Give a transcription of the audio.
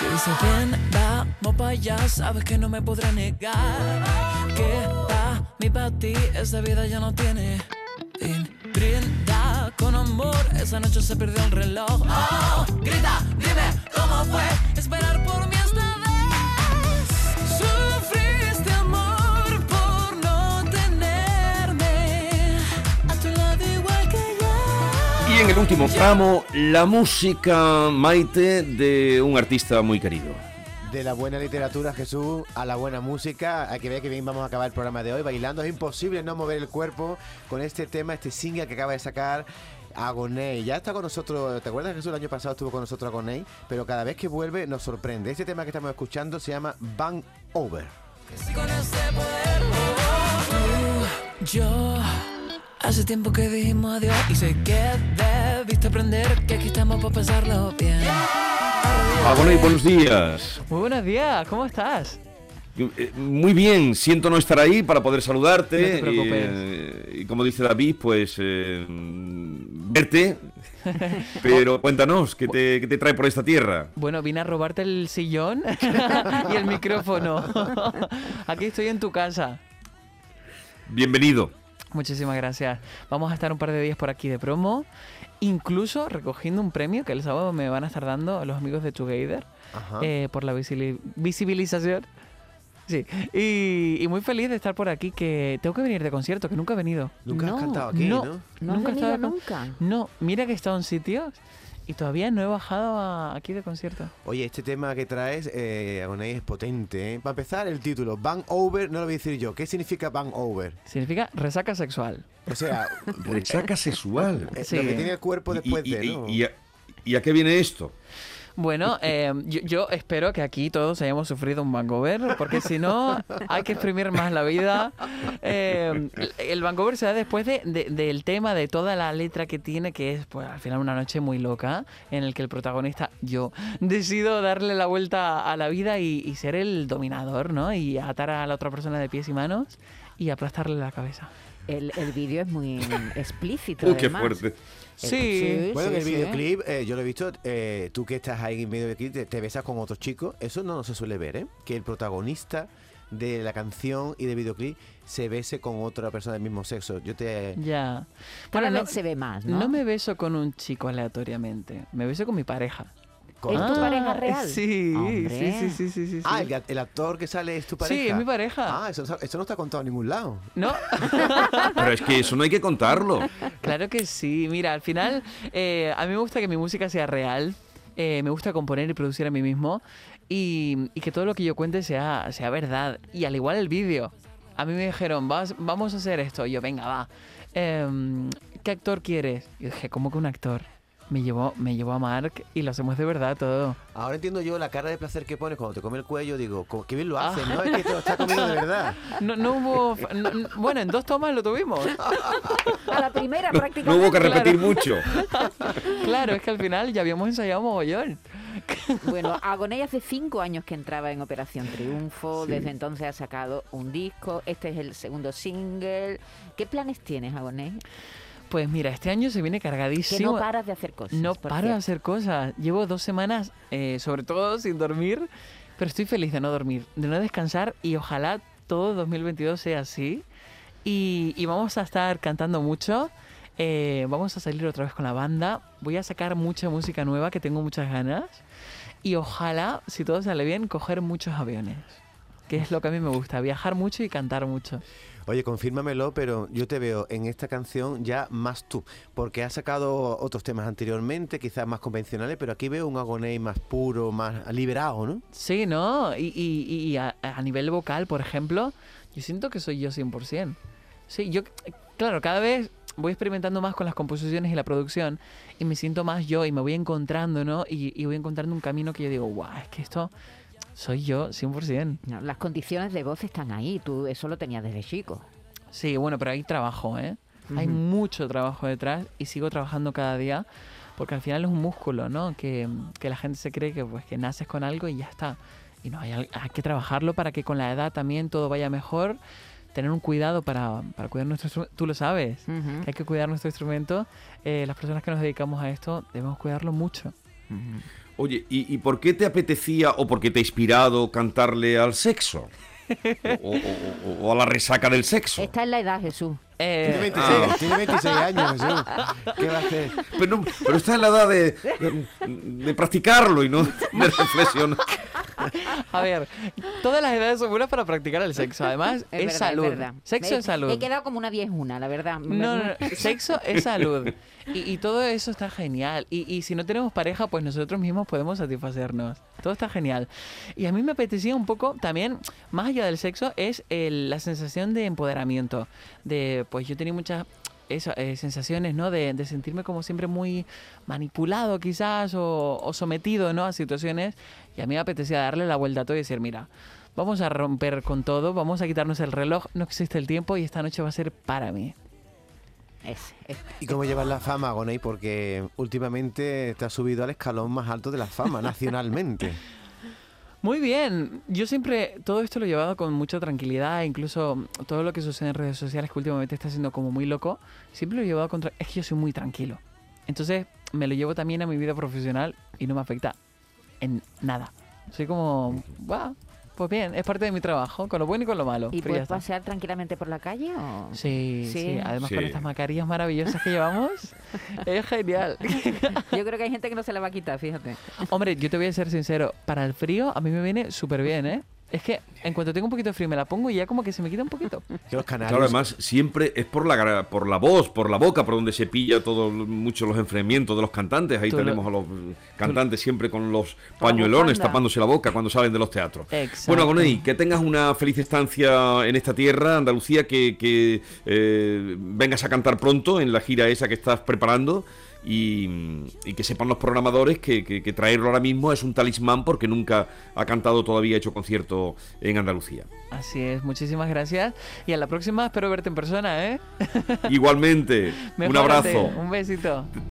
Si dices bien, vamos para allá, sabes que no me podré negar. Que pa' mí, pa' ti, esa vida ya no tiene fin. Brinda con amor, esa noche se perdió el reloj. Oh, grita, dime cómo fue esperar por Y en el último tramo, la música maite de un artista muy querido. De la buena literatura, Jesús, a la buena música. Hay que ver que bien vamos a acabar el programa de hoy bailando. Es imposible no mover el cuerpo con este tema, este single que acaba de sacar. Agoney, ya está con nosotros, ¿te acuerdas Jesús? El año pasado estuvo con nosotros Agoney, pero cada vez que vuelve nos sorprende. Este tema que estamos escuchando se llama Bang Over. Sí, con ese poder. Tú, yo, hace tiempo que dijimos adiós y sé que debiste aprender que aquí estamos para pasarlo bien. Agoney, buenos días. Muy buenos días, ¿cómo estás? Eh, Muy bien, siento no estar ahí para poder saludarte. No te preocupes. Y, eh, y como dice David, pues eh, verte. Pero cuéntanos, ¿qué te, qué te trae por esta tierra? Bueno, vine a robarte el sillón y el micrófono. Aquí estoy en tu casa. Bienvenido. Muchísimas gracias. Vamos a estar un par de días por aquí de promo, incluso recogiendo un premio que el sábado me van a estar dando los amigos de Together eh, por la visibilización. Sí, y, y muy feliz de estar por aquí, que tengo que venir de concierto, que nunca he venido. Nunca has No, cantado aquí, no. ¿no? ¿No has Nunca he venido estado nunca? No, mira que he estado en sitios y todavía no he bajado a- aquí de concierto. Oye, este tema que traes, eh, es potente. ¿eh? Para empezar, el título, Bang Over, no lo voy a decir yo. ¿Qué significa Bang Over? Significa resaca sexual. O sea, Resaca sexual. eh, Sí. lo que tiene el cuerpo después y, de, y- ¿no? y a, y a qué viene esto? Bueno, eh, yo, yo espero que aquí todos hayamos sufrido un Vancouver, porque si no, hay que exprimir más la vida. Eh, el Vancouver se da después de, de- del tema, de toda la letra que tiene, que es pues, al final una noche muy loca, en el que el protagonista, yo, decido darle la vuelta a la vida y, y ser el dominador, ¿no? Y atar a la otra persona de pies y manos y aplastarle la cabeza. El, el vídeo es muy explícito. Uy, qué además. fuerte. Eh, Sí. Bueno, en el sí. videoclip, eh, yo lo he visto, eh, tú que estás ahí en medio del clip, te, te besas con otros chicos. Eso no se suele ver, ¿eh? Que el protagonista de la canción y del videoclip se bese con otra persona del mismo sexo. Yo te... Ya. Bueno, no, se ve más, ¿no? no me beso con un chico aleatoriamente, me beso con mi pareja. Con- ¿Es tu pareja real? Sí, Hombre. sí, sí, sí, sí, sí. Ah, el, el actor que sale es tu pareja. Sí, es mi pareja. Ah, eso, eso no está contado en ningún lado. No, Pero es que eso no hay que contarlo. claro que sí. Mira, al final, eh, a mí me gusta que mi música sea real. eh, me gusta componer y producir a mí mismo. Y, y que todo lo que yo cuente sea, sea verdad. Y al igual el vídeo. A mí me dijeron, Vas, vamos a hacer esto. Y yo, venga, va. Em, ¿Qué actor quieres? Y dije, ¿cómo que un actor? Me llevó, me llevó a Mark y lo hacemos de verdad todo. Ahora entiendo yo la cara de placer que pones cuando te come el cuello. Digo, "Co- qué bien lo haces, ¿no? Es que te lo está comiendo de verdad. No, no hubo... no- no- bueno, en dos tomas lo tuvimos. A la primera No, prácticamente. no hubo que repetir mucho. Claro, es que al final ya habíamos ensayado mogollón. Bueno, Agoney hace cinco años que entraba en Operación Triunfo. Desde entonces ha sacado un disco. Este es el segundo single. ¿Qué planes tienes, Agoney? Pues mira, este año se viene Que cargadísimo. no paras de hacer cosas. No paro de hacer cosas. Llevo dos semanas, eh, sobre todo sin dormir, pero estoy feliz de no dormir, de no descansar y ojalá todo 2022 sea así. Y, y vamos a estar cantando mucho. eh, vamos a salir otra vez con la banda. Voy a sacar mucha música nueva que tengo muchas ganas. Y ojalá, si todo sale bien, coger muchos aviones. Que es lo que a mí me gusta, viajar mucho y cantar mucho. Oye, confírmamelo, pero yo te veo en esta canción ya más tú, porque has sacado otros temas anteriormente, quizás más convencionales, pero aquí veo un agoney más puro, más liberado, ¿no? Sí, ¿no? Y, y- y a, a nivel vocal, por ejemplo, yo siento que soy yo 100%. Sí, yo, claro, cada vez voy experimentando más con las composiciones y la producción y me siento más yo y me voy encontrando, ¿no? Y, y voy encontrando un camino que yo digo, guau, es que esto soy yo 100%. No, las condiciones de voz están ahí. Tú eso lo tenías desde chico. Sí, bueno, pero hay trabajo, ¿eh? Hay Ujú. mucho trabajo detrás y sigo trabajando cada día porque al final es un músculo, ¿no? Que, que la gente se cree que, pues, que naces con algo y ya está. Y no, hay, hay que trabajarlo para que con la edad también todo vaya mejor. Tener un cuidado para, para cuidar nuestro instrumento. Tú lo sabes. Ujú, que Hay que cuidar nuestro instrumento. Eh, las personas que nos dedicamos a esto debemos cuidarlo mucho. ujú. Oye, ¿y, y por qué te apetecía o por qué te ha inspirado cantarle al sexo? O, o- o- o a la resaca del sexo. Está en la edad, Jesús. Eh, Tiene 26, Ah. tiene 26 años, Jesús. ¿Qué va a hacer? Pero, no- pero está en la edad de, de- de practicarlo y no de reflexionar. A ver, todas las edades son buenas para practicar el sexo. Además, es, verdad, salud. verdad. Sexo es salud. He quedado como una viejuna, la verdad. No, no, no, sexo es salud. Y, y todo eso está genial. Y, y si no tenemos pareja, pues nosotros mismos podemos satisfacernos. Todo está genial. Y a mí me apetecía un poco también, más allá del sexo, es el- la sensación de empoderamiento. De, pues yo tenía muchas eso, eh, sensaciones, ¿no? De, de sentirme como siempre muy manipulado quizás o, o sometido, ¿no? A situaciones. Y a mí me apetecía darle la vuelta a todo y decir, mira, vamos a romper con todo, vamos a quitarnos el reloj, no existe el tiempo y esta noche va a ser para mí. Es- es- ¿Y cómo llevas la fama, Gonei? Porque últimamente te has subido al escalón más alto de la fama, nacionalmente. Muy bien, yo siempre todo esto lo he llevado con mucha tranquilidad, incluso todo lo que sucede en redes sociales que últimamente está siendo como muy loco, siempre lo he llevado contra... Es que yo soy muy tranquilo. Entonces me lo llevo también a mi vida profesional y no me afecta en nada. Soy como, wow, pues bien, es parte de mi trabajo, con lo bueno y con lo malo. ¿Y puedes está. pasear tranquilamente por la calle? O... Sí, sí, Sí. además Sí. con estas mascarillas maravillosas que llevamos, es genial. Yo creo que hay gente que no se la va a quitar, fíjate. Hombre, yo te voy a ser sincero, para el frío a mí me viene súper bien, ¿eh? Es que en cuanto tengo un poquito de frío me la pongo y ya como que se me quita un poquito. Que los canarios... Claro, además, siempre es por la, por la voz, por la boca, por donde se pilla todo, mucho los enfriamientos de los cantantes. Ahí Tú lo- tenemos a los cantantes siempre con los pañuelones tapándose la boca cuando salen de los teatros. Exacto. Bueno, Agoney, que tengas una feliz estancia en esta tierra, Andalucía, que, que, eh, vengas a cantar pronto en la gira esa que estás preparando. Y, y que sepan los programadores que, que- que traerlo ahora mismo es un talismán porque nunca ha cantado todavía, hecho concierto en Andalucía. Así es, muchísimas gracias. Y a la próxima espero verte en persona, ¿eh? Igualmente, un abrazo. Un besito.